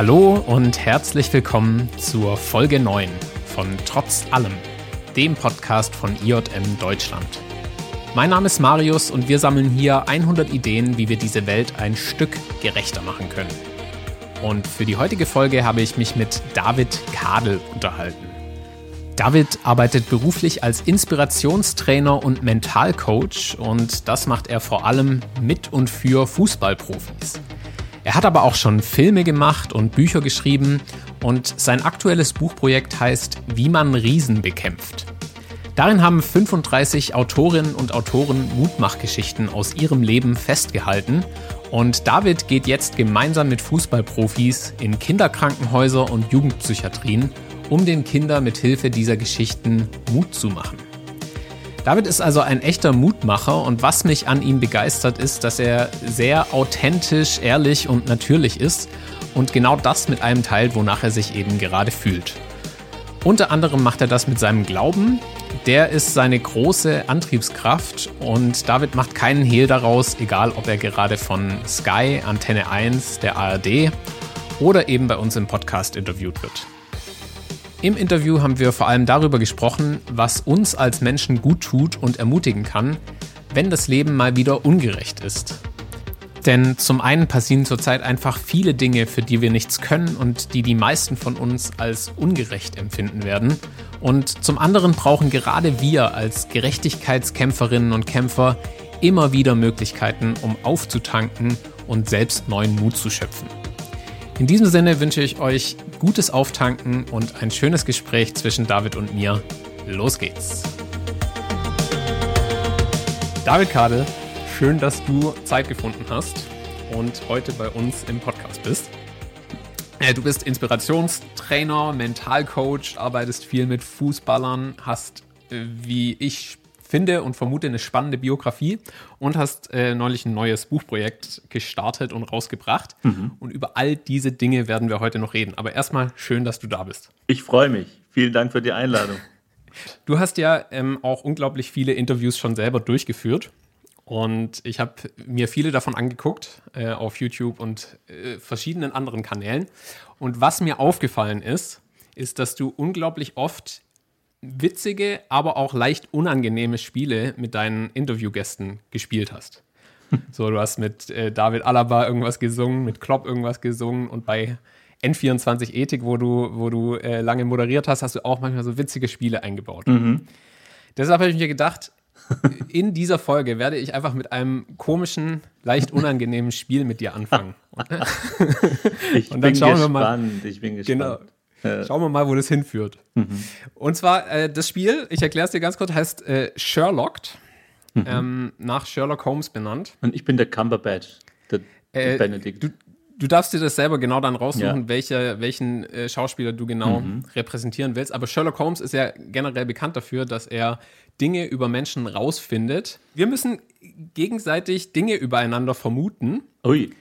Hallo und herzlich willkommen zur Folge 9 von Trotz allem, dem Podcast von IJM Deutschland. Mein Name ist Marius und wir sammeln hier 100 Ideen, wie wir diese Welt ein Stück gerechter machen können. Und für die heutige Folge habe ich mich mit David Kadel unterhalten. David arbeitet beruflich als Inspirationstrainer und Mentalcoach und das macht er vor allem mit und für Fußballprofis. Er hat aber auch schon Filme gemacht und Bücher geschrieben und sein aktuelles Buchprojekt heißt Wie man Riesen bekämpft. Darin haben 35 Autorinnen und Autoren Mutmachgeschichten aus ihrem Leben festgehalten und David geht jetzt gemeinsam mit Fußballprofis in Kinderkrankenhäuser und Jugendpsychiatrien, um den Kindern mit Hilfe dieser Geschichten Mut zu machen. David ist also ein echter Mutmacher und was mich an ihm begeistert ist, dass er sehr authentisch, ehrlich und natürlich ist und genau das mit einem teilt, wonach er sich eben gerade fühlt. Unter anderem macht er das mit seinem Glauben. Der ist seine große Antriebskraft und David macht keinen Hehl daraus, egal ob er gerade von Sky, Antenne 1, der ARD oder eben bei uns im Podcast interviewt wird. Im Interview haben wir vor allem darüber gesprochen, was uns als Menschen gut tut und ermutigen kann, wenn das Leben mal wieder ungerecht ist. Denn zum einen passieren zurzeit einfach viele Dinge, für die wir nichts können und die die meisten von uns als ungerecht empfinden werden. Und zum anderen brauchen gerade wir als Gerechtigkeitskämpferinnen und Kämpfer immer wieder Möglichkeiten, um aufzutanken und selbst neuen Mut zu schöpfen. In diesem Sinne wünsche ich euch gutes Auftanken und ein schönes Gespräch zwischen David und mir. Los geht's. David Kadel, schön, dass du Zeit gefunden hast und heute bei uns im Podcast bist. Äh, du bist Inspirationstrainer, Mentalcoach, arbeitest viel mit Fußballern, hast, äh, wie ich finde und vermute, eine spannende Biografie und hast äh, neulich ein neues Buchprojekt gestartet und rausgebracht. Mhm. Und über all diese Dinge werden wir heute noch reden. Aber erstmal schön, dass du da bist. Ich freue mich. Vielen Dank für die Einladung. Du hast ja ähm, auch unglaublich viele Interviews schon selber durchgeführt. Und ich habe mir viele davon angeguckt äh, auf YouTube und äh, verschiedenen anderen Kanälen. Und was mir aufgefallen ist, ist, dass du unglaublich oft witzige, aber auch leicht unangenehme Spiele mit deinen Interviewgästen gespielt hast. So, du hast mit äh, David Alaba irgendwas gesungen, mit Klopp irgendwas gesungen und bei N24 Ethik, wo du, wo du äh, lange moderiert hast, hast du auch manchmal so witzige Spiele eingebaut. Mhm. Deshalb habe ich mir gedacht, in dieser Folge werde ich einfach mit einem komischen, leicht unangenehmen Spiel mit dir anfangen. ich und dann bin schauen gespannt, wir mal, ich bin gespannt. Genau, Schauen wir mal, wo das hinführt. Mhm. Und zwar, äh, das Spiel, ich erkläre es dir ganz kurz, heißt äh, Sherlocked, mhm. ähm, nach Sherlock Holmes benannt. Und ich bin der Cumberbatch, der, der äh, Benedict. Du, du, darfst dir das selber genau dann raussuchen, ja. welche, welchen äh, Schauspieler du genau mhm. repräsentieren willst. Aber Sherlock Holmes ist ja generell bekannt dafür, dass er Dinge über Menschen rausfindet. Wir müssen gegenseitig Dinge übereinander vermuten. Ui.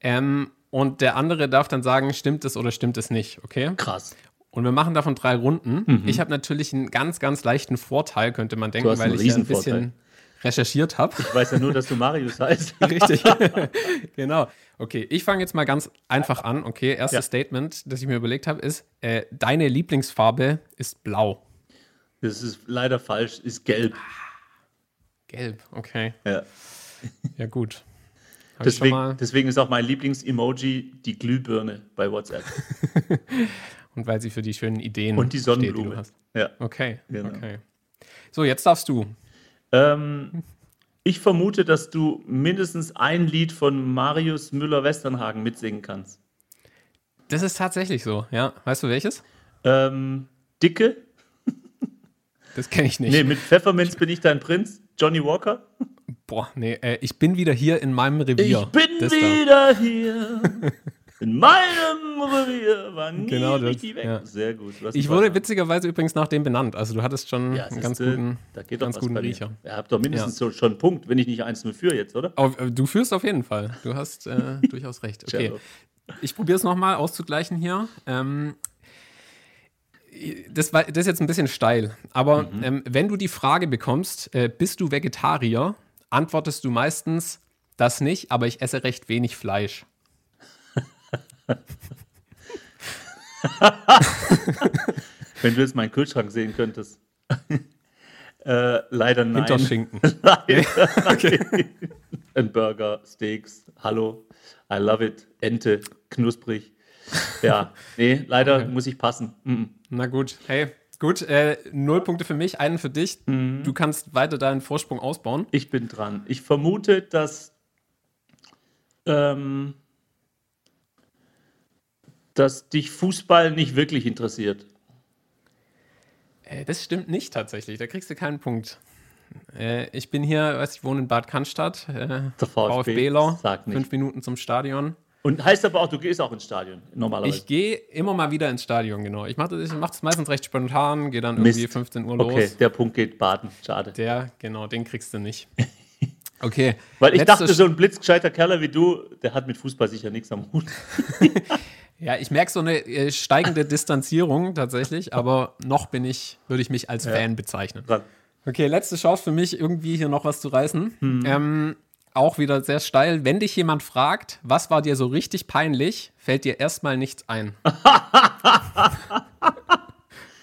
Ähm, und der andere darf dann sagen, stimmt es oder stimmt es nicht, okay? Krass. Und wir machen davon drei Runden. Mhm. Ich habe natürlich einen ganz, ganz leichten Vorteil, könnte man denken, weil ich ja ein bisschen recherchiert habe. Ich weiß ja nur, dass du Marius heißt. Richtig. genau. Okay, ich fange jetzt mal ganz einfach an. Okay, erstes ja. Statement, das ich mir überlegt habe, ist: äh, Deine Lieblingsfarbe ist blau. Das ist leider falsch, ist gelb. Gelb, okay. Ja. Ja, gut. Deswegen, deswegen, ist auch mein Lieblings-Emoji die Glühbirne bei WhatsApp. Und weil sie für die schönen Ideen Und die Sonnenblume. Steht, die du hast. Ja. Okay, genau. okay. So, jetzt darfst du. Ähm, ich vermute, dass du mindestens ein Lied von Marius Müller-Westernhagen mitsingen kannst. Das ist tatsächlich so, ja. Weißt du welches? Ähm, Dicke. Das kenne ich nicht. Nee, mit Pfefferminz bin ich dein Prinz. Johnny Walker. Boah, nee, äh, ich bin wieder hier in meinem Revier. Ich bin das wieder da. hier. In meinem Revier war nie genau das, die weg. Ja. Sehr gut. Ich wurde witzigerweise übrigens nach dem benannt. Also du hattest schon ja, einen ganz guten, da geht ganz guten Riecher. Ihr habt doch mindestens ja. schon einen Punkt, wenn ich nicht 1-0 führe jetzt, oder? Auf, äh, du führst auf jeden Fall. Du hast äh, durchaus recht. Okay. Ich probiere es nochmal auszugleichen hier. Ähm, das, war, das ist jetzt ein bisschen steil, aber mhm. ähm, wenn du die Frage bekommst, äh, bist du Vegetarier, antwortest du meistens das nicht, aber ich esse recht wenig Fleisch. Wenn du jetzt meinen Kühlschrank sehen könntest. äh, leider nein. Hinterschinken. Leider nein. Ein Burger, Steaks, hallo, I love it, Ente, knusprig. Ja, nee, leider Okay. muss ich passen. Mhm. Na gut, hey, gut. Äh, null Punkte für mich, einen für dich. Mhm. Du kannst weiter deinen Vorsprung ausbauen. Ich bin dran. Ich vermute, dass, ähm, dass dich Fußball nicht wirklich interessiert. Äh, das stimmt nicht tatsächlich. Da kriegst du keinen Punkt. Äh, ich bin hier, weiß ich wohne in Bad Cannstatt. Äh, Der VfB VfBler. Fünf Minuten zum Stadion. Und heißt aber auch, du gehst auch ins Stadion, normalerweise. Ich gehe immer mal wieder ins Stadion, genau. Ich mache das, ich mach das meistens recht spontan, gehe dann irgendwie Mist. 15 Uhr los. okay, der Punkt geht baden. Schade. Der, genau, den kriegst du nicht. Okay. Weil ich letzte dachte, so ein blitzgescheiter Kerl wie du, der hat mit Fußball sicher nichts am Hut. Ja, ich merke so eine äh, steigende Distanzierung tatsächlich, aber noch bin ich, würde ich mich als Fan bezeichnen. Okay, letzte Chance für mich, irgendwie hier noch was zu reißen. Mhm. Ähm, auch wieder sehr steil. Wenn dich jemand fragt, was war dir so richtig peinlich, fällt dir erstmal nichts ein.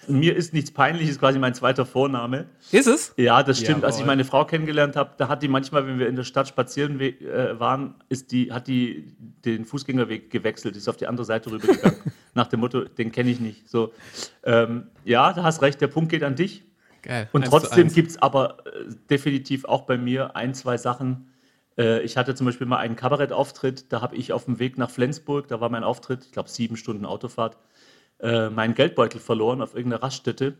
Mir ist nichts peinlich, ist quasi mein zweiter Vorname. Ist es? Ja, das stimmt. Als ich Jawohl. meine Frau kennengelernt habe, da hat die manchmal, wenn wir in der Stadt spazieren we- äh, waren, ist die, hat die den Fußgängerweg gewechselt, ist auf die andere Seite rübergegangen. nach dem Motto, den kenne ich nicht. So, ähm, ja, da hast recht, der Punkt geht an dich. Geil. Und trotzdem gibt es aber äh, definitiv auch bei mir ein, zwei Sachen. Äh, ich hatte zum Beispiel mal einen Kabarettauftritt, da habe ich auf dem Weg nach Flensburg, da war mein Auftritt, ich glaube sieben Stunden Autofahrt, äh, meinen Geldbeutel verloren auf irgendeiner Raststätte.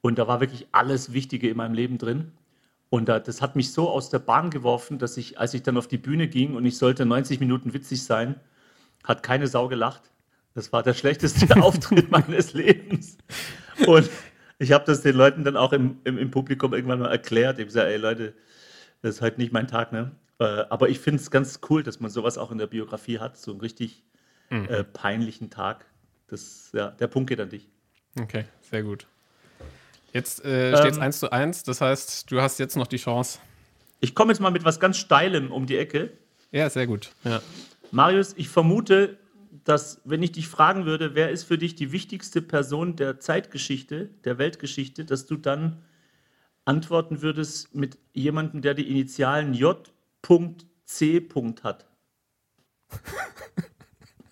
Und da war wirklich alles Wichtige in meinem Leben drin. Und da, das hat mich so aus der Bahn geworfen, dass ich, als ich dann auf die Bühne ging und ich sollte 90 Minuten witzig sein, hat keine Sau gelacht. Das war der schlechteste Auftritt meines Lebens. Und ich habe das den Leuten dann auch im, im, im Publikum irgendwann mal erklärt. Ich habe gesagt, ey Leute, das ist halt nicht mein Tag, ne? Äh, aber ich finde es ganz cool, dass man sowas auch in der Biografie hat, so einen richtig äh, peinlichen Tag. Das, ja, der Punkt geht an dich. Okay, sehr gut. Jetzt äh, steht es Ähm. 1 zu 1, das heißt, du hast jetzt noch die Chance. Ich komme jetzt mal mit was ganz Steilem um die Ecke. Ja, sehr gut. Ja. Marius, ich vermute, dass, wenn ich dich fragen würde, wer ist für dich die wichtigste Person der Zeitgeschichte, der Weltgeschichte, dass du dann antworten würdest mit jemandem, der die Initialen J.C. hat.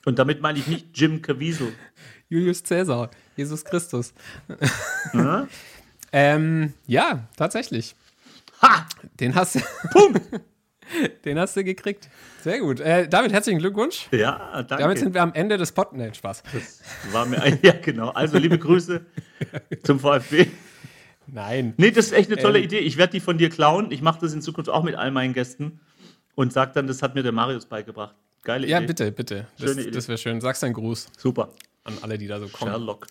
Und damit meine ich nicht Jim Caviezel. Julius Caesar, Jesus Christus. Ja? Ähm, ja, tatsächlich. Ha! Den hast du. Den hast du gekriegt. Sehr gut. Äh, damit herzlichen Glückwunsch. Ja, danke. Damit sind wir am Ende des Pod. Nein, Spaß. das war mir ein, ja, genau. Also liebe Grüße zum VfB. Nein. Nee, das ist echt eine tolle Ähm. Idee. Ich werde die von dir klauen. Ich mache das in Zukunft auch mit all meinen Gästen und sag dann, das hat mir der Marius beigebracht. Geile Ja, Idee. bitte, bitte. Das, Idee. das wäre schön. Sagst einen Gruß Super. an alle, die da so kommen. Sherlock.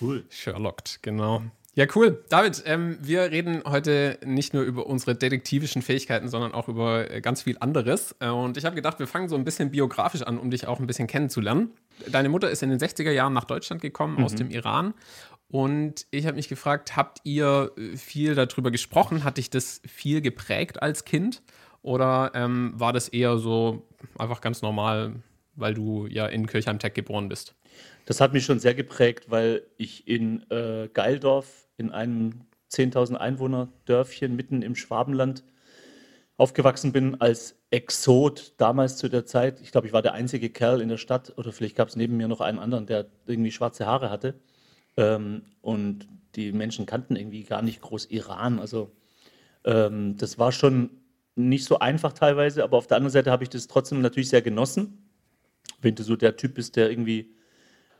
Cool. Sherlocked, genau. Ja, cool. David, ähm, wir reden heute nicht nur über unsere detektivischen Fähigkeiten, sondern auch über äh, ganz viel anderes. Äh, und ich habe gedacht, wir fangen so ein bisschen biografisch an, um dich auch ein bisschen kennenzulernen. Deine Mutter ist in den 60er Jahren nach Deutschland gekommen, aus dem Iran. Und ich habe mich gefragt, habt ihr äh, viel darüber gesprochen? Hat dich das viel geprägt als Kind? Oder ähm, war das eher so einfach ganz normal, weil du ja in Kirchheim-Tech geboren bist? Das hat mich schon sehr geprägt, weil ich in äh, Geildorf, in einem 10.000 Einwohner Dörfchen mitten im Schwabenland, aufgewachsen bin als Exot damals zu der Zeit. Ich glaube, ich war der einzige Kerl in der Stadt oder vielleicht gab es neben mir noch einen anderen, der irgendwie schwarze Haare hatte. Ähm, und die Menschen kannten irgendwie gar nicht groß Iran. Also ähm, das war schon nicht so einfach teilweise, aber auf der anderen Seite habe ich das trotzdem natürlich sehr genossen. Wenn du so der Typ bist, der irgendwie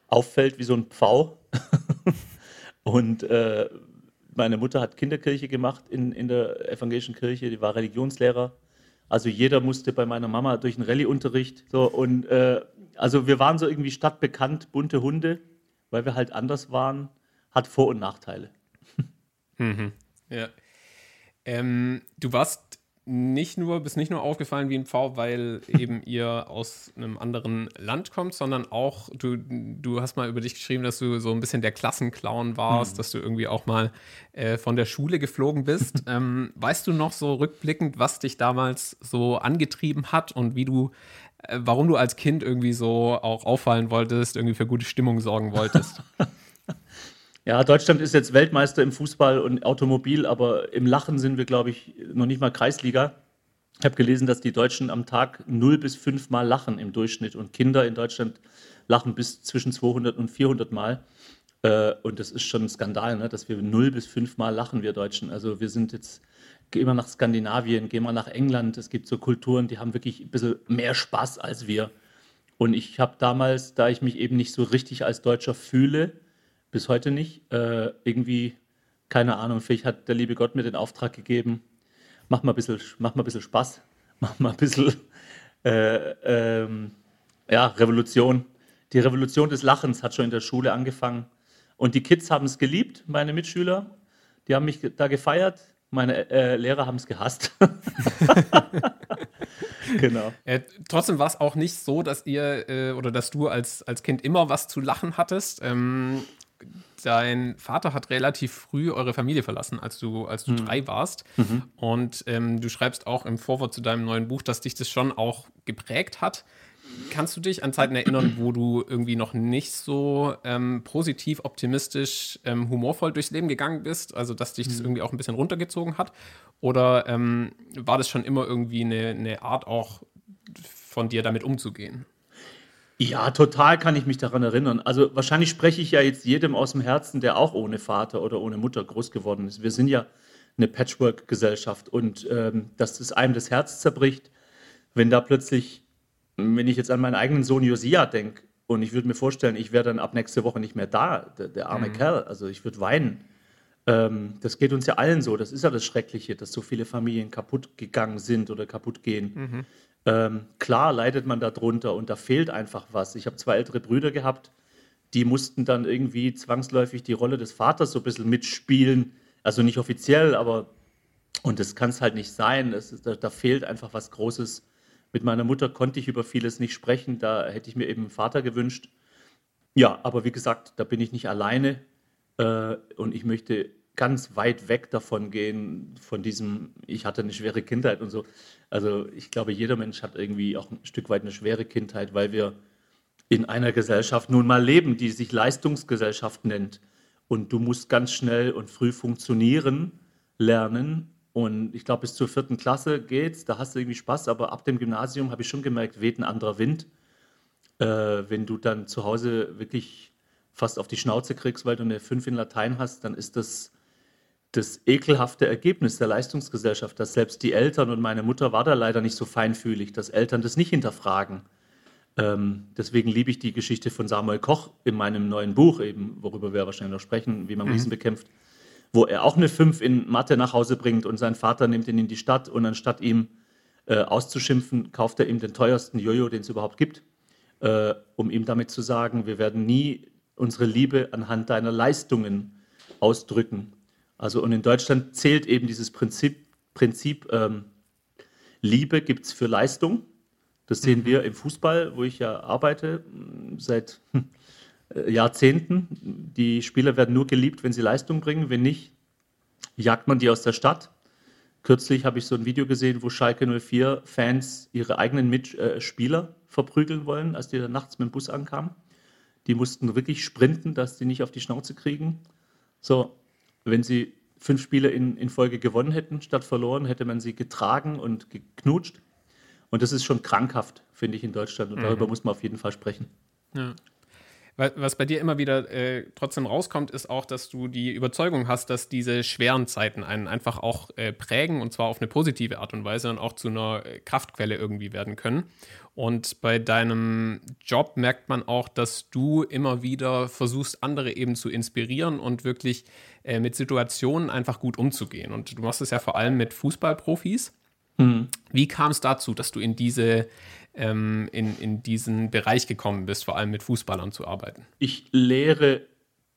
auffällt wie so ein Pfau. Und äh, meine Mutter hat Kinderkirche gemacht in, in der evangelischen Kirche, die war Religionslehrer. Also jeder musste bei meiner Mama durch einen Rallye-Unterricht. So, und äh, also wir waren so irgendwie stadtbekannt, bunte Hunde, weil wir halt anders waren, hat Vor- und Nachteile. Ja. Ähm, du warst nicht nur, bist nicht nur aufgefallen wie ein Pfau, weil eben ihr aus einem anderen Land kommt, sondern auch, du, du hast mal über dich geschrieben, dass du so ein bisschen der Klassenclown warst, dass du irgendwie auch mal äh, von der Schule geflogen bist. ähm, weißt du noch so rückblickend, was dich damals so angetrieben hat und wie du warum du als Kind irgendwie so auch auffallen wolltest, irgendwie für gute Stimmung sorgen wolltest. Ja, Deutschland ist jetzt Weltmeister im Fußball und Automobil, aber im Lachen sind wir, glaube ich, noch nicht mal Kreisliga. Ich habe gelesen, dass die Deutschen am Tag 0 bis 5 Mal lachen im Durchschnitt und Kinder in Deutschland lachen bis zwischen 200 und 400 Mal. Äh, und das ist schon ein Skandal, ne, dass wir 0 bis 5 Mal lachen, wir Deutschen. Also wir sind jetzt, gehen wir nach Skandinavien, gehen wir nach England. Es gibt so Kulturen, die haben wirklich ein bisschen mehr Spaß als wir. Und ich habe damals, da ich mich eben nicht so richtig als Deutscher fühle, bis heute nicht, äh, irgendwie, keine Ahnung, vielleicht hat der liebe Gott mir den Auftrag gegeben, mach mal ein bisschen, mach mal ein bisschen Spaß, mach mal ein bisschen äh, ähm, ja, Revolution. Die Revolution des Lachens hat schon in der Schule angefangen. Und die Kids haben es geliebt, meine Mitschüler. Die haben mich da gefeiert. Meine äh, Lehrer haben es gehasst. genau. Äh, trotzdem war es auch nicht so, dass ihr äh, oder dass du als, als Kind immer was zu lachen hattest. Ähm, dein Vater hat relativ früh eure Familie verlassen, als du, als du mhm. drei warst. Mhm. Und ähm, du schreibst auch im Vorwort zu deinem neuen Buch, dass dich das schon auch geprägt hat. Kannst du dich an Zeiten erinnern, wo du irgendwie noch nicht so ähm, positiv, optimistisch, ähm, humorvoll durchs Leben gegangen bist? Also, dass dich das mhm. irgendwie auch ein bisschen runtergezogen hat? Oder ähm, war das schon immer irgendwie eine, eine Art auch von dir damit umzugehen? Ja, total kann ich mich daran erinnern. Also wahrscheinlich spreche ich ja jetzt jedem aus dem Herzen, der auch ohne Vater oder ohne Mutter groß geworden ist. Wir sind ja eine Patchwork-Gesellschaft und ähm, dass es einem das Herz zerbricht, wenn da plötzlich, wenn ich jetzt an meinen eigenen Sohn Josia denke und ich würde mir vorstellen, ich wäre dann ab nächste Woche nicht mehr da, der, der arme mhm. Kerl, also ich würde weinen. Ähm, das geht uns ja allen so, das ist ja das Schreckliche, dass so viele Familien kaputt gegangen sind oder kaputt gehen. Mhm. Ähm, klar leidet man darunter und da fehlt einfach was. Ich habe zwei ältere Brüder gehabt, die mussten dann irgendwie zwangsläufig die Rolle des Vaters so ein bisschen mitspielen. Also nicht offiziell, aber und das kann es halt nicht sein. Ist, da, da, fehlt einfach was Großes. Mit meiner Mutter konnte ich über vieles nicht sprechen. Da hätte ich mir eben einen Vater gewünscht. Ja, aber wie gesagt, da bin ich nicht alleine. Äh, und ich möchte ganz weit weg davon gehen, von diesem, ich hatte eine schwere Kindheit und so. Also ich glaube, jeder Mensch hat irgendwie auch ein Stück weit eine schwere Kindheit, weil wir in einer Gesellschaft nun mal leben, die sich Leistungsgesellschaft nennt. Und du musst ganz schnell und früh funktionieren lernen. Und ich glaube, bis zur vierten Klasse geht's, da hast du irgendwie Spaß, aber ab dem Gymnasium habe ich schon gemerkt, weht ein anderer Wind. Äh, wenn du dann zu Hause wirklich fast auf die Schnauze kriegst, weil du eine 5 in Latein hast, dann ist das das ekelhafte Ergebnis der Leistungsgesellschaft, dass selbst die Eltern und meine Mutter war da leider nicht so feinfühlig, dass Eltern das nicht hinterfragen. Ähm, deswegen liebe ich die Geschichte von Samuel Koch in meinem neuen Buch, eben, worüber wir wahrscheinlich noch sprechen, wie man mhm. Riesen bekämpft, wo er auch eine 5 in Mathe nach Hause bringt und sein Vater nimmt ihn in die Stadt und anstatt ihm äh, auszuschimpfen, kauft er ihm den teuersten Jojo, den es überhaupt gibt, äh, um ihm damit zu sagen, wir werden nie unsere Liebe anhand deiner Leistungen ausdrücken. Also und in Deutschland zählt eben dieses Prinzip, Prinzip ähm, Liebe gibt es für Leistung. Das sehen mhm. wir im Fußball, wo ich ja arbeite seit äh, Jahrzehnten. Die Spieler werden nur geliebt, wenn sie Leistung bringen. Wenn nicht, jagt man die aus der Stadt. Kürzlich habe ich so ein Video gesehen, wo Schalke 04 Fans ihre eigenen Mitspieler äh, verprügeln wollen, als die dann nachts mit dem Bus ankamen. Die mussten wirklich sprinten, dass die nicht auf die Schnauze kriegen. So, wenn sie fünf Spiele in, in Folge gewonnen hätten statt verloren, hätte man sie getragen und geknutscht. Und das ist schon krankhaft, finde ich, in Deutschland. Und mhm. darüber muss man auf jeden Fall sprechen. Ja. Was bei dir immer wieder äh, trotzdem rauskommt, ist auch, dass du die Überzeugung hast, dass diese schweren Zeiten einen einfach auch äh, prägen und zwar auf eine positive Art und Weise und auch zu einer äh, Kraftquelle irgendwie werden können. Und bei deinem Job merkt man auch, dass du immer wieder versuchst, andere eben zu inspirieren und wirklich äh, mit Situationen einfach gut umzugehen. Und du machst es ja vor allem mit Fußballprofis. Mhm. Wie kam es dazu, dass du in diese ähm, in, in diesen Bereich gekommen bist, vor allem mit Fußballern zu arbeiten? Ich lehre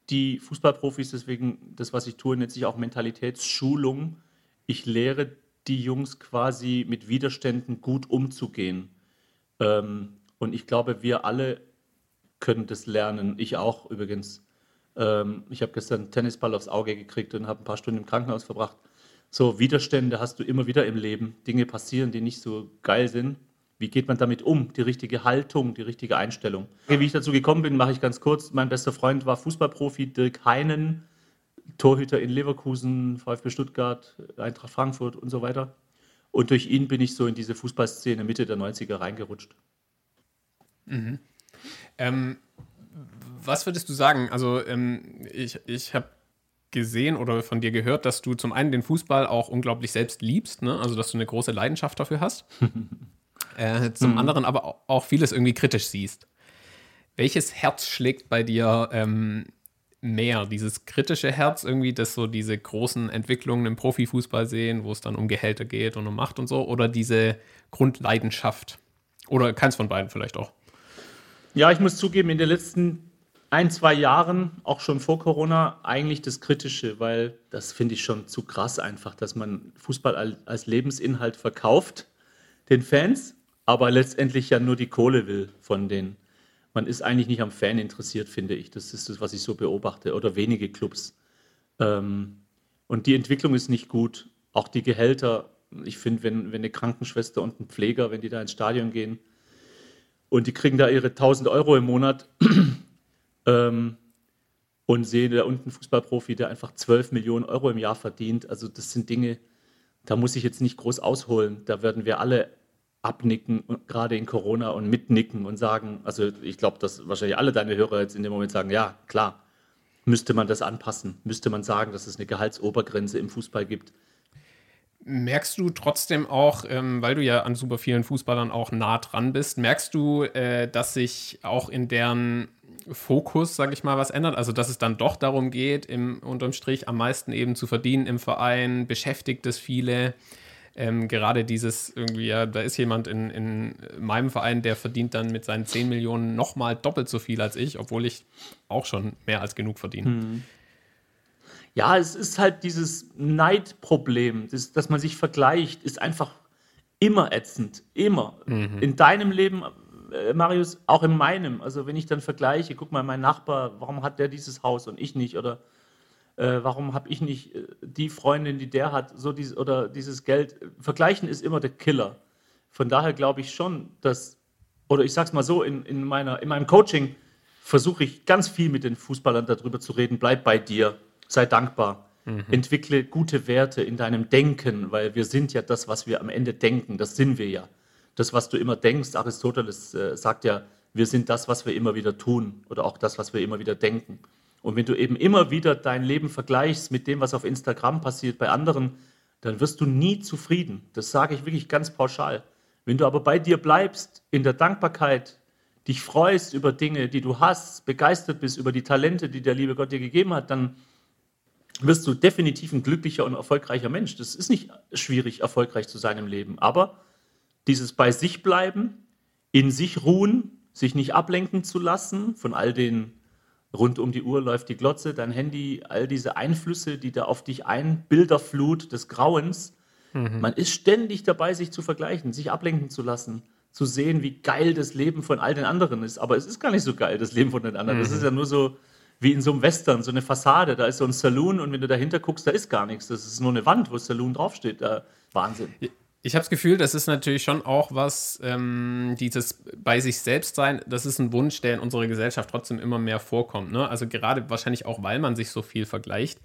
die Fußballprofis, deswegen das, was ich tue, nennt sich auch Mentalitätsschulung. Ich lehre die Jungs quasi mit Widerständen gut umzugehen. Ähm, und ich glaube, wir alle können das lernen. Ich auch übrigens. Ähm, ich habe gestern einen Tennisball aufs Auge gekriegt und habe ein paar Stunden im Krankenhaus verbracht. So Widerstände hast du immer wieder im Leben. Dinge passieren, die nicht so geil sind Wie geht man damit um? Die richtige Haltung, die richtige Einstellung. Wie ich dazu gekommen bin, mache ich ganz kurz. Mein bester Freund war Fußballprofi Dirk Heinen, Torhüter in Leverkusen, VfB Stuttgart, Eintracht Frankfurt und so weiter. Und durch ihn bin ich so in diese Fußballszene Mitte der 90er reingerutscht. Mhm. Ähm, was würdest du sagen? Also ähm, ich, ich habe gesehen oder von dir gehört, dass du zum einen den Fußball auch unglaublich selbst liebst, ne? also dass du eine große Leidenschaft dafür hast. äh, zum mhm. anderen aber auch vieles irgendwie kritisch siehst. Welches Herz schlägt bei dir ähm, mehr? Dieses kritische Herz, irgendwie, das so diese großen Entwicklungen im Profifußball sehen, wo es dann um Gehälter geht und um Macht und so, oder diese Grundleidenschaft? Oder keins von beiden vielleicht auch? Ja, ich muss zugeben, in den letzten ein, zwei Jahren, auch schon vor Corona, eigentlich das Kritische, weil das finde ich schon zu krass einfach, dass man Fußball als Lebensinhalt verkauft den Fans, aber letztendlich ja nur die Kohle will von denen. Man ist eigentlich nicht am Fan interessiert, finde ich. Das ist das, was ich so beobachte. Oder wenige Clubs. Ähm, und die Entwicklung ist nicht gut. Auch die Gehälter. Ich finde, wenn, wenn eine Krankenschwester und ein Pfleger, wenn die da ins Stadion gehen und die kriegen da ihre 1000 Euro im Monat, ähm, und sehe da unten einen Fußballprofi, der einfach 12 Millionen Euro im Jahr verdient. Also das sind Dinge, da muss ich jetzt nicht groß ausholen. Da werden wir alle abnicken, gerade in Corona und mitnicken und sagen, also ich glaube, dass wahrscheinlich alle deine Hörer jetzt in dem Moment sagen, ja, klar, müsste man das anpassen, müsste man sagen, dass es eine Gehaltsobergrenze im Fußball gibt. Merkst du trotzdem auch, ähm, weil du ja an super vielen Fußballern auch nah dran bist, merkst du, äh, dass sich auch in deren Fokus, sage ich mal, was ändert? Also, dass es dann doch darum geht, im, unterm Strich am meisten eben zu verdienen im Verein, beschäftigt es viele. Ähm, gerade dieses irgendwie, ja, da ist jemand in, in meinem Verein, der verdient dann mit seinen 10 Millionen nochmal doppelt so viel als ich, obwohl ich auch schon mehr als genug verdiene. Hm. Ja, es ist halt dieses Neidproblem, das, dass man sich vergleicht, ist einfach immer ätzend. Immer. Mhm. In deinem Leben, äh, Marius, auch in meinem. Also wenn ich dann vergleiche, guck mal, mein Nachbar, warum hat der dieses Haus und ich nicht? Oder äh, warum habe ich nicht äh, die Freundin, die der hat, so dies, oder dieses Geld? Vergleichen ist immer der Killer. Von daher glaube ich schon, dass, oder ich sage es mal so, in, in, meiner, in meinem Coaching versuche ich ganz viel mit den Fußballern darüber zu reden, bleib bei dir sei dankbar. Mhm. Entwickle gute Werte in deinem Denken, weil wir sind ja das, was wir am Ende denken. Das sind wir ja. Das, was du immer denkst, Aristoteles äh, sagt ja, wir sind das, was wir immer wieder tun oder auch das, was wir immer wieder denken. Und wenn du eben immer wieder dein Leben vergleichst mit dem, was auf Instagram passiert bei anderen, dann wirst du nie zufrieden. Das sage ich wirklich ganz pauschal. Wenn du aber bei dir bleibst, in der Dankbarkeit, dich freust über Dinge, die du hast, begeistert bist über die Talente, die der liebe Gott dir gegeben hat, dann wirst du definitiv ein glücklicher und erfolgreicher Mensch. Das ist nicht schwierig, erfolgreich zu sein im Leben. Aber dieses bei sich bleiben, in sich ruhen, sich nicht ablenken zu lassen von all den rund um die Uhr läuft die Glotze, dein Handy, all diese Einflüsse, die da auf dich ein, Bilderflut des Grauens. Mhm. Man ist ständig dabei, sich zu vergleichen, sich ablenken zu lassen, zu sehen, wie geil das Leben von all den anderen ist. Aber es ist gar nicht so geil, das Leben von den anderen. Mhm. Das ist ja nur so, wie in so einem Western, so eine Fassade. Da ist so ein Saloon und wenn du dahinter guckst, da ist gar nichts. Das ist nur eine Wand, wo Saloon draufsteht. Da, Wahnsinn. Ich habe das Gefühl, das ist natürlich schon auch was, ähm, dieses bei sich selbst sein, das ist ein Wunsch, der in unserer Gesellschaft trotzdem immer mehr vorkommt. Ne? Also gerade wahrscheinlich auch, weil man sich so viel vergleicht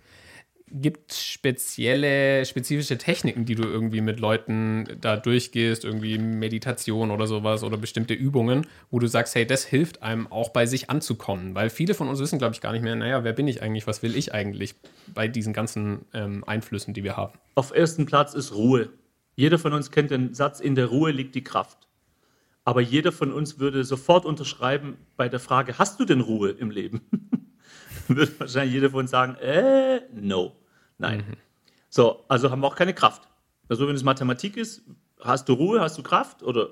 gibt spezielle, spezifische Techniken, die du irgendwie mit Leuten da durchgehst, irgendwie Meditation oder sowas oder bestimmte Übungen, wo du sagst, hey, das hilft einem auch bei sich anzukommen, weil viele von uns wissen, glaube ich, gar nicht mehr, naja, wer bin ich eigentlich, was will ich eigentlich bei diesen ganzen ähm, Einflüssen, die wir haben. Auf ersten Platz ist Ruhe. Jeder von uns kennt den Satz, in der Ruhe liegt die Kraft. Aber jeder von uns würde sofort unterschreiben bei der Frage, hast du denn Ruhe im Leben? würde wahrscheinlich jeder von uns sagen, äh, no, nein. Mhm. So, also haben wir auch keine Kraft. Also wenn es Mathematik ist, hast du Ruhe, hast du Kraft oder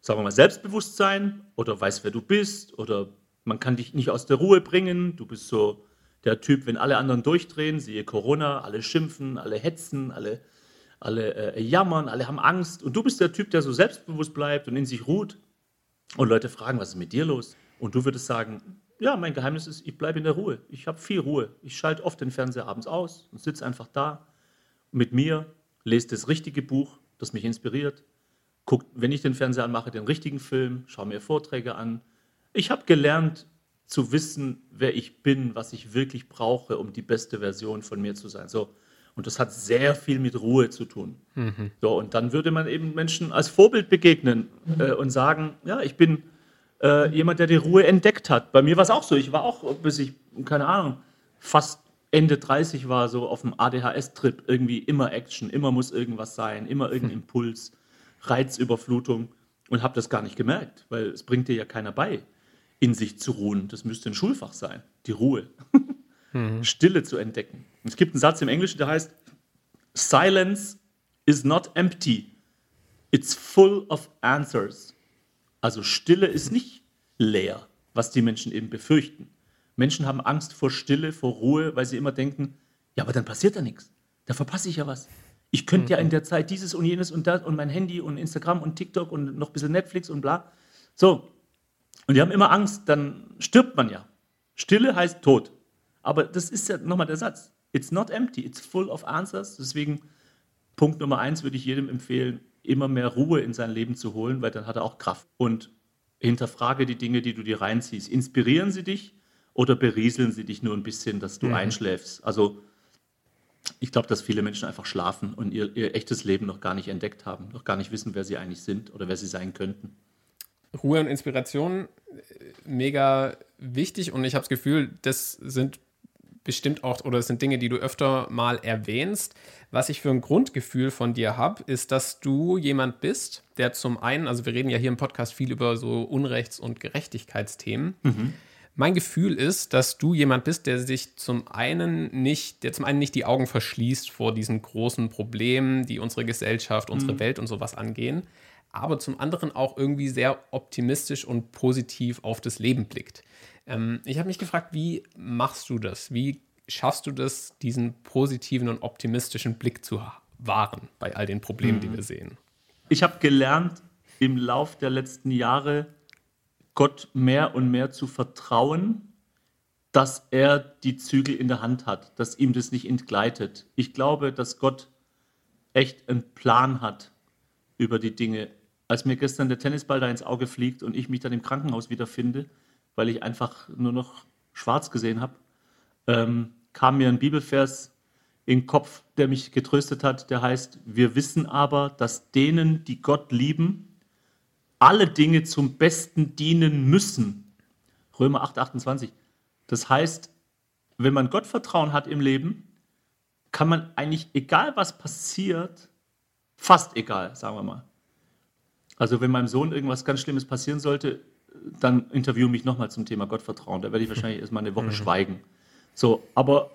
sagen wir mal Selbstbewusstsein oder weißt, wer du bist oder man kann dich nicht aus der Ruhe bringen. Du bist so der Typ, wenn alle anderen durchdrehen, siehe Corona, alle schimpfen, alle hetzen, alle, alle äh, jammern, alle haben Angst. Und du bist der Typ, der so selbstbewusst bleibt und in sich ruht. Und Leute fragen, was ist mit dir los? Und du würdest sagen, ja, mein Geheimnis ist, ich bleibe in der Ruhe. Ich habe viel Ruhe. Ich schalte oft den Fernseher abends aus und sitze einfach da mit mir, lese das richtige Buch, das mich inspiriert, gucke, wenn ich den Fernseher anmache, den richtigen Film, schaue mir Vorträge an. Ich habe gelernt zu wissen, wer ich bin, was ich wirklich brauche, um die beste Version von mir zu sein. So. Und das hat sehr viel mit Ruhe zu tun. Mhm. So, und dann würde man eben Menschen als Vorbild begegnen äh, und sagen, ja, ich bin äh, jemand, der die Ruhe entdeckt hat. Bei mir war es auch so. Ich war auch, bis ich, keine Ahnung, fast Ende 30 war, so auf dem ADHS-Trip, irgendwie immer Action, immer muss irgendwas sein, immer irgendein hm. Impuls, Reizüberflutung und habe das gar nicht gemerkt, weil es bringt dir ja keiner bei, in sich zu ruhen. Das müsste ein Schulfach sein, die Ruhe. mhm. Stille zu entdecken. Es gibt einen Satz im Englischen, der heißt, Silence is not empty, it's full of answers. Also Stille ist nicht leer, was die Menschen eben befürchten. Menschen haben Angst vor Stille, vor Ruhe, weil sie immer denken, ja, aber dann passiert da nichts. Da verpasse ich ja was. Ich könnte mhm. ja in der Zeit dieses und jenes und das und mein Handy und Instagram und TikTok und noch ein bisschen Netflix und bla. So. Und die haben immer Angst, dann stirbt man ja. Stille heißt Tod. Aber das ist ja nochmal der Satz. It's not empty, it's full of answers. Deswegen Punkt Nummer eins würde ich jedem empfehlen, immer mehr Ruhe in sein Leben zu holen, weil dann hat er auch Kraft. Und hinterfrage die Dinge, die du dir reinziehst. Inspirieren sie dich oder berieseln sie dich nur ein bisschen, dass du mhm. einschläfst? Also ich glaube, dass viele Menschen einfach schlafen und ihr, ihr, echtes Leben noch gar nicht entdeckt haben, noch gar nicht wissen, wer sie eigentlich sind oder wer sie sein könnten. Ruhe und Inspiration, äh, mega wichtig und ich habe das Gefühl, das sind bestimmt auch, oder das sind Dinge, die du öfter mal erwähnst. Was ich für ein Grundgefühl von dir habe, ist, dass du jemand bist, der zum einen, also wir reden ja hier im Podcast viel über so Unrechts- und Gerechtigkeitsthemen. Mhm mein Gefühl ist, dass du jemand bist, der sich zum einen nicht, der zum einen nicht die Augen verschließt vor diesen großen Problemen, die unsere Gesellschaft, unsere mhm. Welt und sowas angehen, aber zum anderen auch irgendwie sehr optimistisch und positiv auf das Leben blickt. Ähm, ich habe mich gefragt, wie machst du das? Wie schaffst du das, diesen positiven und optimistischen Blick zu wahren bei all den Problemen, mhm. die wir sehen? Ich habe gelernt im Lauf der letzten Jahre, Gott mehr und mehr zu vertrauen, dass er die Zügel in der Hand hat, dass ihm das nicht entgleitet. Ich glaube, dass Gott echt einen Plan hat über die Dinge. Als mir gestern der Tennisball da ins Auge fliegt und ich mich dann im Krankenhaus wiederfinde, weil ich einfach nur noch schwarz gesehen habe, ähm, kam mir ein Bibelvers in den Kopf, der mich getröstet hat, der heißt, wir wissen aber, dass denen, die Gott lieben, alle Dinge zum Besten dienen müssen. Römer 8, 28. Das heißt, wenn man Gottvertrauen hat im Leben, kann man eigentlich, egal was passiert, fast egal, sagen wir mal. Also wenn meinem Sohn irgendwas ganz Schlimmes passieren sollte, dann interview mich nochmal zum Thema Gottvertrauen. Da werde ich wahrscheinlich erstmal eine Woche mhm. schweigen. So, aber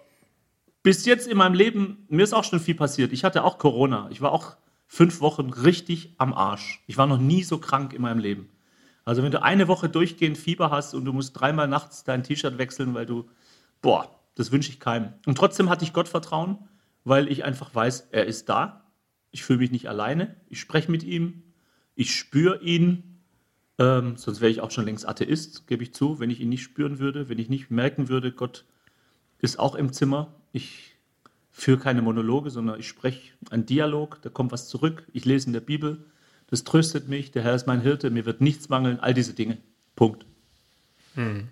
bis jetzt in meinem Leben, mir ist auch schon viel passiert. Ich hatte auch Corona. Ich war auch fünf Wochen richtig am Arsch. Ich war noch nie so krank in meinem Leben. Also wenn du eine Woche durchgehend Fieber hast und du musst dreimal nachts dein T-Shirt wechseln, weil du, boah, das wünsche ich keinem. Und trotzdem hatte ich Gottvertrauen, weil ich einfach weiß, er ist da. Ich fühle mich nicht alleine. Ich spreche mit ihm. Ich spüre ihn. Ähm, sonst wäre ich auch schon längst Atheist, gebe ich zu, wenn ich ihn nicht spüren würde, wenn ich nicht merken würde, Gott ist auch im Zimmer. Ich führe keine Monologe, sondern ich spreche einen Dialog, da kommt was zurück, ich lese in der Bibel, das tröstet mich, der Herr ist mein Hirte, mir wird nichts mangeln, all diese Dinge. Punkt. Hm.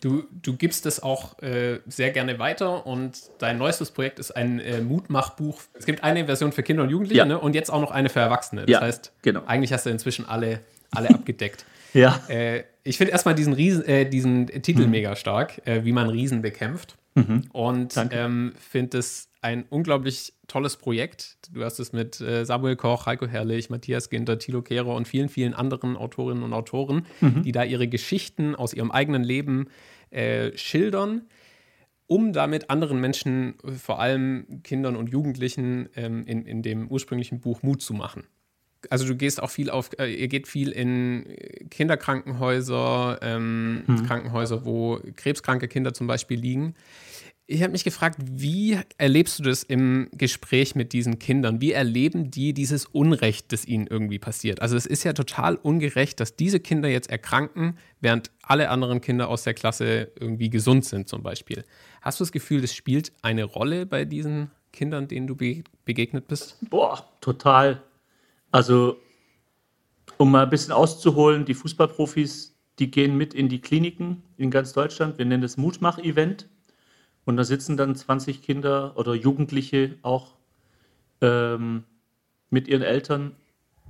Du, du gibst es auch äh, sehr gerne weiter und dein neuestes Projekt ist ein äh, Mutmachbuch. Es gibt eine Version für Kinder und Jugendliche ja. ne? und jetzt auch noch eine für Erwachsene. Das ja, heißt, genau. eigentlich hast du inzwischen alle, alle abgedeckt. ja. Äh, ich finde erstmal diesen, Riesen, äh, diesen Titel hm. mega stark, äh, wie man Riesen bekämpft. Mhm. Und ähm, finde es ein unglaublich tolles Projekt. Du hast es mit äh, Samuel Koch, Heiko Herrlich, Matthias Ginter, Thilo Kehrer und vielen, vielen anderen Autorinnen und Autoren, mhm. die da ihre Geschichten aus ihrem eigenen Leben äh, schildern, um damit anderen Menschen, vor allem Kindern und Jugendlichen, ähm, in, in dem ursprünglichen Buch Mut zu machen also du gehst auch viel auf, äh, ihr geht viel in Kinderkrankenhäuser, ähm, hm. Krankenhäuser, wo krebskranke Kinder zum Beispiel liegen. Ich habe mich gefragt, wie erlebst du das im Gespräch mit diesen Kindern? Wie erleben die dieses Unrecht, das ihnen irgendwie passiert? Also es ist ja total ungerecht, dass diese Kinder jetzt erkranken, während alle anderen Kinder aus der Klasse irgendwie gesund sind zum Beispiel. Hast du das Gefühl, das spielt eine Rolle bei diesen Kindern, denen du be begegnet bist? Boah, total. Also um mal ein bisschen auszuholen, die Fußballprofis, die gehen mit in die Kliniken in ganz Deutschland. Wir nennen das Mutmach-Event. Und da sitzen dann 20 Kinder oder Jugendliche auch ähm, mit ihren Eltern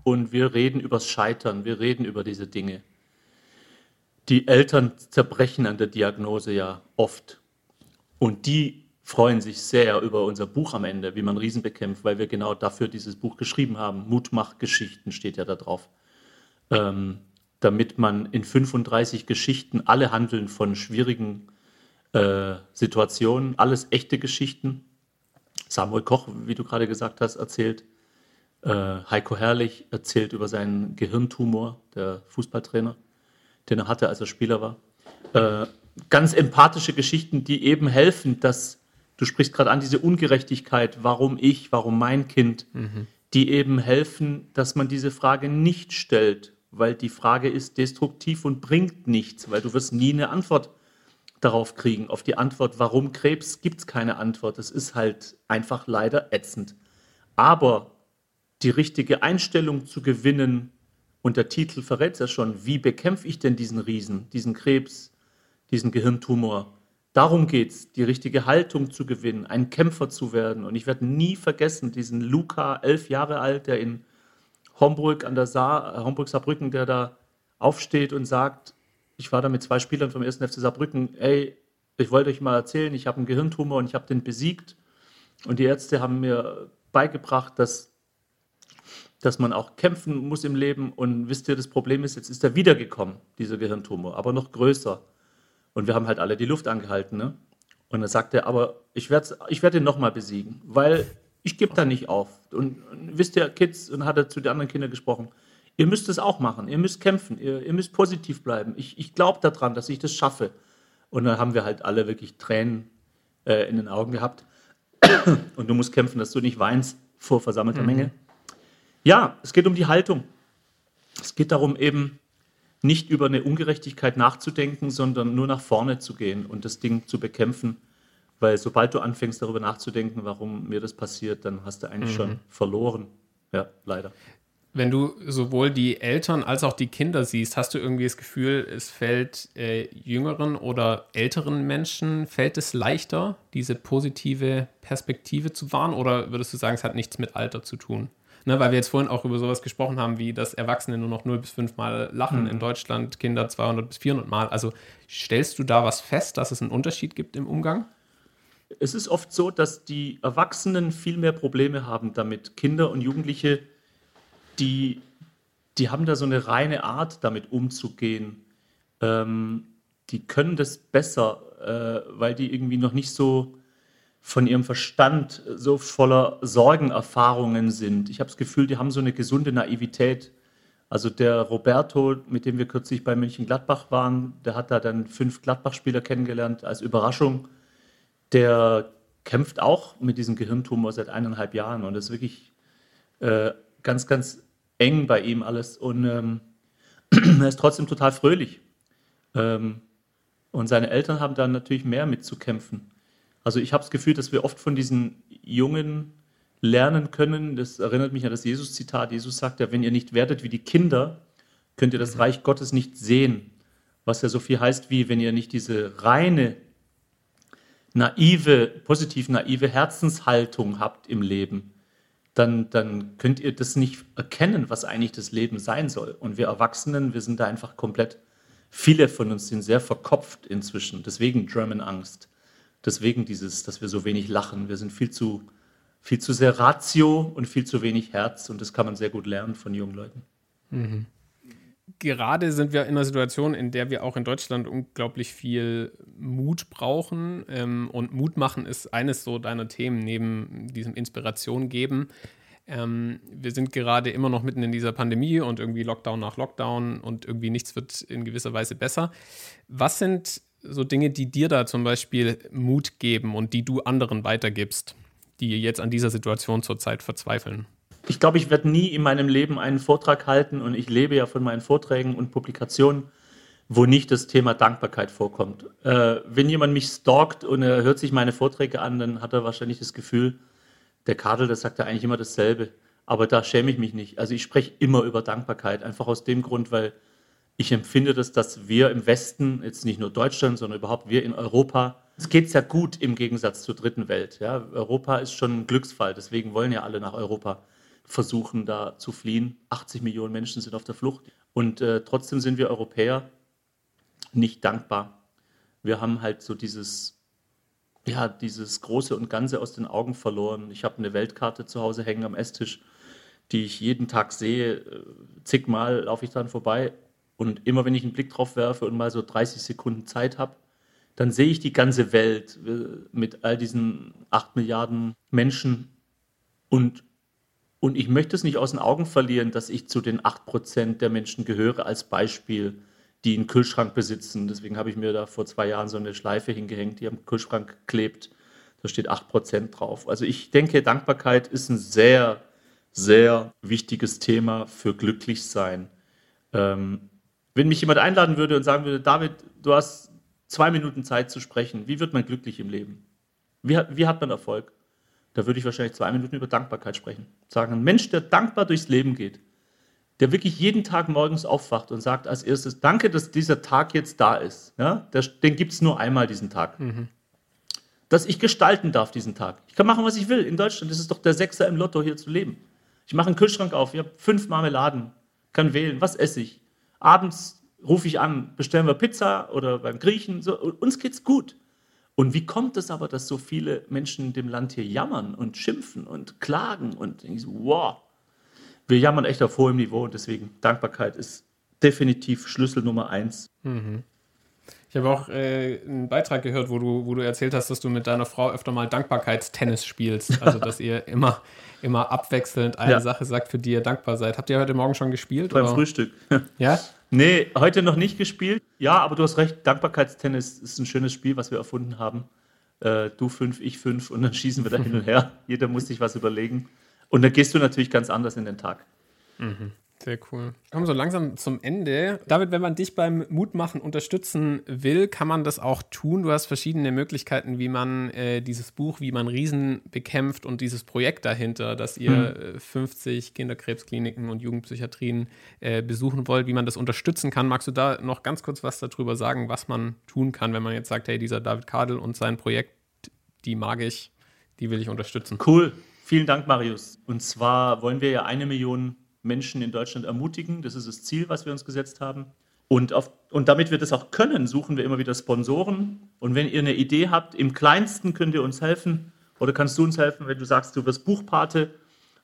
und wir reden übers Scheitern, wir reden über diese Dinge. Die Eltern zerbrechen an der Diagnose ja oft. Und die freuen sich sehr über unser Buch am Ende, wie man Riesen bekämpft, weil wir genau dafür dieses Buch geschrieben haben. Mutmachgeschichten steht ja da drauf. Ähm, damit man in 35 Geschichten alle handeln von schwierigen äh, Situationen, alles echte Geschichten. Samuel Koch, wie du gerade gesagt hast, erzählt. Äh, Heiko Herrlich erzählt über seinen Gehirntumor, der Fußballtrainer, den er hatte, als er Spieler war. Äh, ganz empathische Geschichten, die eben helfen, dass du sprichst gerade an diese Ungerechtigkeit, warum ich, warum mein Kind, mhm. die eben helfen, dass man diese Frage nicht stellt, weil die Frage ist destruktiv und bringt nichts, weil du wirst nie eine Antwort darauf kriegen. Auf die Antwort, warum Krebs, gibt es keine Antwort. Das ist halt einfach leider ätzend. Aber die richtige Einstellung zu gewinnen, und der Titel verrät es ja schon, wie bekämpfe ich denn diesen Riesen, diesen Krebs, diesen Gehirntumor? Darum geht es, die richtige Haltung zu gewinnen, ein Kämpfer zu werden. Und ich werde nie vergessen, diesen Luca, elf Jahre alt, der in Homburg an der Saar, Homburg Saarbrücken, der da aufsteht und sagt, ich war da mit zwei Spielern vom 1. FC Saarbrücken, ey, ich wollte euch mal erzählen, ich habe einen Gehirntumor und ich habe den besiegt. Und die Ärzte haben mir beigebracht, dass, dass man auch kämpfen muss im Leben. Und wisst ihr, das Problem ist, jetzt ist er wiedergekommen, dieser Gehirntumor, aber noch größer. Und wir haben halt alle die Luft angehalten. Ne? Und dann sagt er, aber ich werde ich werd ihn nochmal besiegen, weil ich gebe da nicht auf. Und, und, wisst ihr, Kids, und hat er zu den anderen Kindern gesprochen, ihr müsst es auch machen, ihr müsst kämpfen, ihr, ihr müsst positiv bleiben. Ich, ich glaube daran, dass ich das schaffe. Und dann haben wir halt alle wirklich Tränen äh, in den Augen gehabt. Und du musst kämpfen, dass du nicht weinst vor versammelter mhm. Menge. Ja, es geht um die Haltung. Es geht darum, eben nicht über eine Ungerechtigkeit nachzudenken, sondern nur nach vorne zu gehen und das Ding zu bekämpfen. Weil sobald du anfängst darüber nachzudenken, warum mir das passiert, dann hast du eigentlich mhm. schon verloren. Ja, leider. Wenn du sowohl die Eltern als auch die Kinder siehst, hast du irgendwie das Gefühl, es fällt äh, jüngeren oder älteren Menschen, fällt es leichter, diese positive Perspektive zu wahren? Oder würdest du sagen, es hat nichts mit Alter zu tun? Ne, weil wir jetzt vorhin auch über sowas gesprochen haben, wie dass Erwachsene nur noch 0 bis 5 Mal lachen mhm. in Deutschland, Kinder 200 bis 400 Mal. Also stellst du da was fest, dass es einen Unterschied gibt im Umgang? Es ist oft so, dass die Erwachsenen viel mehr Probleme haben damit. Kinder und Jugendliche, die, die haben da so eine reine Art, damit umzugehen. Ähm, die können das besser, äh, weil die irgendwie noch nicht so von ihrem Verstand so voller Sorgenerfahrungen sind. Ich habe das Gefühl, die haben so eine gesunde Naivität. Also der Roberto, mit dem wir kürzlich bei München-Gladbach waren, der hat da dann fünf Gladbach-Spieler kennengelernt als Überraschung. Der kämpft auch mit diesem Gehirntumor seit eineinhalb Jahren und das ist wirklich äh, ganz, ganz eng bei ihm alles. Und ähm, er ist trotzdem total fröhlich. Ähm, und seine Eltern haben dann natürlich mehr mitzukämpfen. Also ich habe das Gefühl, dass wir oft von diesen Jungen lernen können. Das erinnert mich an das Jesus-Zitat. Jesus sagt ja, wenn ihr nicht werdet wie die Kinder, könnt ihr das mhm. Reich Gottes nicht sehen. Was ja so viel heißt wie, wenn ihr nicht diese reine, naive, positiv naive Herzenshaltung habt im Leben, dann, dann könnt ihr das nicht erkennen, was eigentlich das Leben sein soll. Und wir Erwachsenen, wir sind da einfach komplett, viele von uns sind sehr verkopft inzwischen. Deswegen German Angst deswegen dieses, dass wir so wenig lachen. Wir sind viel zu, viel zu sehr Ratio und viel zu wenig Herz und das kann man sehr gut lernen von jungen Leuten. Mhm. Gerade sind wir in einer Situation, in der wir auch in Deutschland unglaublich viel Mut brauchen. Ähm, und Mut machen ist eines so deiner Themen neben diesem Inspiration geben. Ähm, wir sind gerade immer noch mitten in dieser Pandemie und irgendwie Lockdown nach Lockdown und irgendwie nichts wird in gewisser Weise besser. Was sind so Dinge, die dir da zum Beispiel Mut geben und die du anderen weitergibst, die jetzt an dieser Situation zurzeit verzweifeln? Ich glaube, ich werde nie in meinem Leben einen Vortrag halten und ich lebe ja von meinen Vorträgen und Publikationen, wo nicht das Thema Dankbarkeit vorkommt. Äh, wenn jemand mich stalkt und er hört sich meine Vorträge an, dann hat er wahrscheinlich das Gefühl, der Kadel, der sagt ja eigentlich immer dasselbe. Aber da schäme ich mich nicht. Also ich spreche immer über Dankbarkeit, einfach aus dem Grund, weil ich empfinde das, dass wir im Westen, jetzt nicht nur Deutschland, sondern überhaupt wir in Europa, es geht sehr gut im Gegensatz zur dritten Welt. Ja. Europa ist schon ein Glücksfall, deswegen wollen ja alle nach Europa versuchen, da zu fliehen. 80 Millionen Menschen sind auf der Flucht. Und äh, trotzdem sind wir Europäer nicht dankbar. Wir haben halt so dieses, ja, dieses Große und Ganze aus den Augen verloren. Ich habe eine Weltkarte zu Hause hängen am Esstisch, die ich jeden Tag sehe. Äh, zigmal laufe ich dran vorbei und immer wenn ich einen Blick drauf werfe und mal so 30 Sekunden Zeit habe, dann sehe ich die ganze Welt äh, mit all diesen 8 Milliarden Menschen und, und ich möchte es nicht aus den Augen verlieren, dass ich zu den 8 Prozent der Menschen gehöre als Beispiel, die einen Kühlschrank besitzen. Deswegen habe ich mir da vor zwei Jahren so eine Schleife hingehängt, die am Kühlschrank klebt. Da steht 8 Prozent drauf. Also ich denke, Dankbarkeit ist ein sehr, sehr wichtiges Thema für Glücklichsein. Ähm, wenn mich jemand einladen würde und sagen würde, David, du hast zwei Minuten Zeit zu sprechen, wie wird man glücklich im Leben? Wie, wie hat man Erfolg? Da würde ich wahrscheinlich zwei Minuten über Dankbarkeit sprechen. Sagen, ein Mensch, der dankbar durchs Leben geht, der wirklich jeden Tag morgens aufwacht und sagt als erstes, danke, dass dieser Tag jetzt da ist. Ja? Den gibt es nur einmal, diesen Tag. Mhm. Dass ich gestalten darf, diesen Tag. Ich kann machen, was ich will. In Deutschland ist es doch der Sechser im Lotto, hier zu leben. Ich mache einen Kühlschrank auf, ich habe fünf Marmeladen, kann wählen, was esse ich abends rufe ich an, bestellen wir Pizza oder beim Griechen, so, uns geht's gut. Und wie kommt es aber, dass so viele Menschen in dem Land hier jammern und schimpfen und klagen und ich so, wow, wir jammern echt auf hohem Niveau und deswegen Dankbarkeit ist definitiv Schlüssel Nummer eins. Mhm. Ich habe auch äh, einen Beitrag gehört, wo du, wo du erzählt hast, dass du mit deiner Frau öfter mal Dankbarkeitstennis spielst. Also, dass ihr immer, immer abwechselnd eine ja. Sache sagt, für die ihr dankbar seid. Habt ihr heute Morgen schon gespielt? Beim oder? Frühstück. Ja? Nee, heute noch nicht gespielt. Ja, aber du hast recht, Dankbarkeitstennis ist ein schönes Spiel, was wir erfunden haben. Äh, du fünf, ich fünf und dann schießen wir da hin und her. Jeder muss sich was überlegen. Und dann gehst du natürlich ganz anders in den Tag. Mhm. Sehr cool. Wir kommen so langsam zum Ende. David, wenn man dich beim Mutmachen unterstützen will, kann man das auch tun. Du hast verschiedene Möglichkeiten, wie man äh, dieses Buch, wie man Riesen bekämpft und dieses Projekt dahinter, dass ihr hm. 50 Kinderkrebskliniken und Jugendpsychiatrien äh, besuchen wollt, wie man das unterstützen kann. Magst du da noch ganz kurz was darüber sagen, was man tun kann, wenn man jetzt sagt, hey, dieser David Kadel und sein Projekt, die mag ich, die will ich unterstützen? Cool. Vielen Dank, Marius. Und zwar wollen wir ja eine Million Menschen in Deutschland ermutigen. Das ist das Ziel, was wir uns gesetzt haben. Und, auf, und damit wir das auch können, suchen wir immer wieder Sponsoren. Und wenn ihr eine Idee habt, im kleinsten könnt ihr uns helfen oder kannst du uns helfen, wenn du sagst, du wirst Buchpate,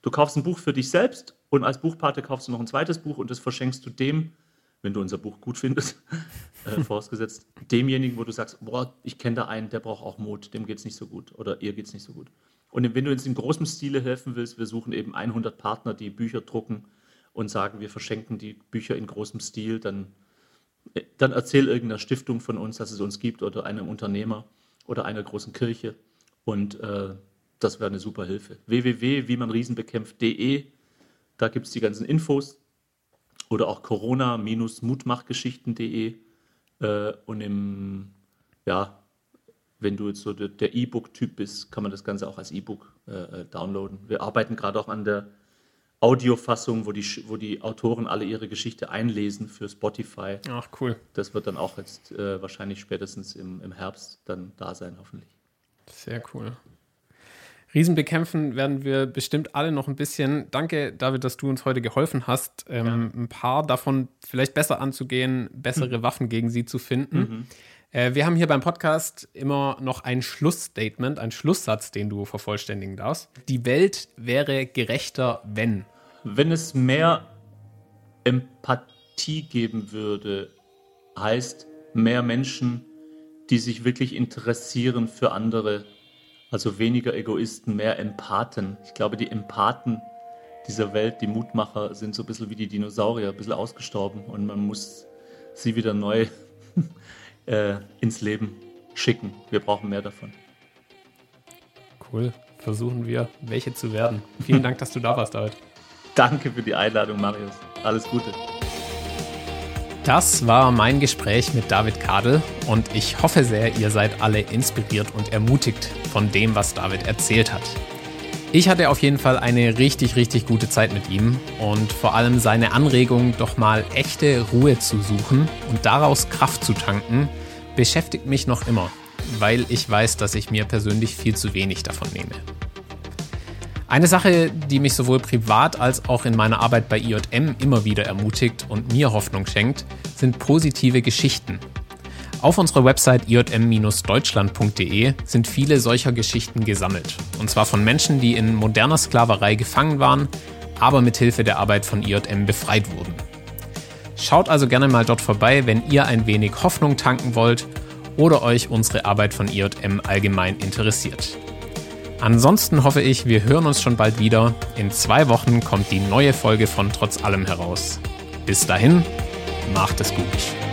du kaufst ein Buch für dich selbst und als Buchpate kaufst du noch ein zweites Buch und das verschenkst du dem, wenn du unser Buch gut findest, äh, vorausgesetzt, demjenigen, wo du sagst, boah, ich kenne da einen, der braucht auch Mut, dem geht es nicht so gut oder ihr geht es nicht so gut. Und wenn du jetzt in großem Stile helfen willst, wir suchen eben 100 Partner, die Bücher drucken und sagen, wir verschenken die Bücher in großem Stil, dann, äh, dann erzähl irgendeiner Stiftung von uns, dass es uns gibt oder einem Unternehmer oder einer großen Kirche. Und äh, das wäre eine super Hilfe. www.wiemanriesenbekämpft.de, da gibt es die ganzen Infos. Oder auch corona-mutmachgeschichten.de äh, und im, ja, wenn du jetzt so der E-Book-Typ bist, kann man das Ganze auch als E-Book äh, äh, downloaden. Wir arbeiten gerade auch an der Audiofassung, wo die, wo die Autoren alle ihre Geschichte einlesen für Spotify. Ach, cool. Das wird dann auch jetzt äh, wahrscheinlich spätestens im, im Herbst dann da sein, hoffentlich. Sehr cool. Riesen bekämpfen werden wir bestimmt alle noch ein bisschen. Danke, David, dass du uns heute geholfen hast, ähm, ja. ein paar davon vielleicht besser anzugehen, bessere hm. Waffen gegen sie zu finden. Mhm. Äh, wir haben hier beim Podcast immer noch ein Schlussstatement, ein Schlusssatz, den du vervollständigen darfst. Die Welt wäre gerechter, wenn. Wenn es mehr Empathie geben würde, heißt mehr Menschen, die sich wirklich interessieren für andere. Also weniger Egoisten, mehr Empathen. Ich glaube, die Empathen dieser Welt, die Mutmacher, sind so ein bisschen wie die Dinosaurier, ein bisschen ausgestorben und man muss sie wieder neu äh, ins Leben schicken. Wir brauchen mehr davon. Cool. Versuchen wir, welche zu werden. Vielen Dank, dass du da warst, David. Danke für die Einladung, Marius. Alles Gute. Das war mein Gespräch mit David Kadel und ich hoffe sehr, ihr seid alle inspiriert und ermutigt von dem, was David erzählt hat. Ich hatte auf jeden Fall eine richtig, richtig gute Zeit mit ihm und vor allem seine Anregung, doch mal echte Ruhe zu suchen und daraus Kraft zu tanken, beschäftigt mich noch immer, weil ich weiß, dass ich mir persönlich viel zu wenig davon nehme. Eine Sache, die mich sowohl privat als auch in meiner Arbeit bei IJM immer wieder ermutigt und mir Hoffnung schenkt, sind positive Geschichten auf unserer Website iom-deutschland.de sind viele solcher Geschichten gesammelt. Und zwar von Menschen, die in moderner Sklaverei gefangen waren, aber mit Hilfe der Arbeit von IJM befreit wurden. Schaut also gerne mal dort vorbei, wenn ihr ein wenig Hoffnung tanken wollt oder euch unsere Arbeit von IJM allgemein interessiert. Ansonsten hoffe ich, wir hören uns schon bald wieder. In zwei Wochen kommt die neue Folge von Trotz allem heraus. Bis dahin, macht es gut.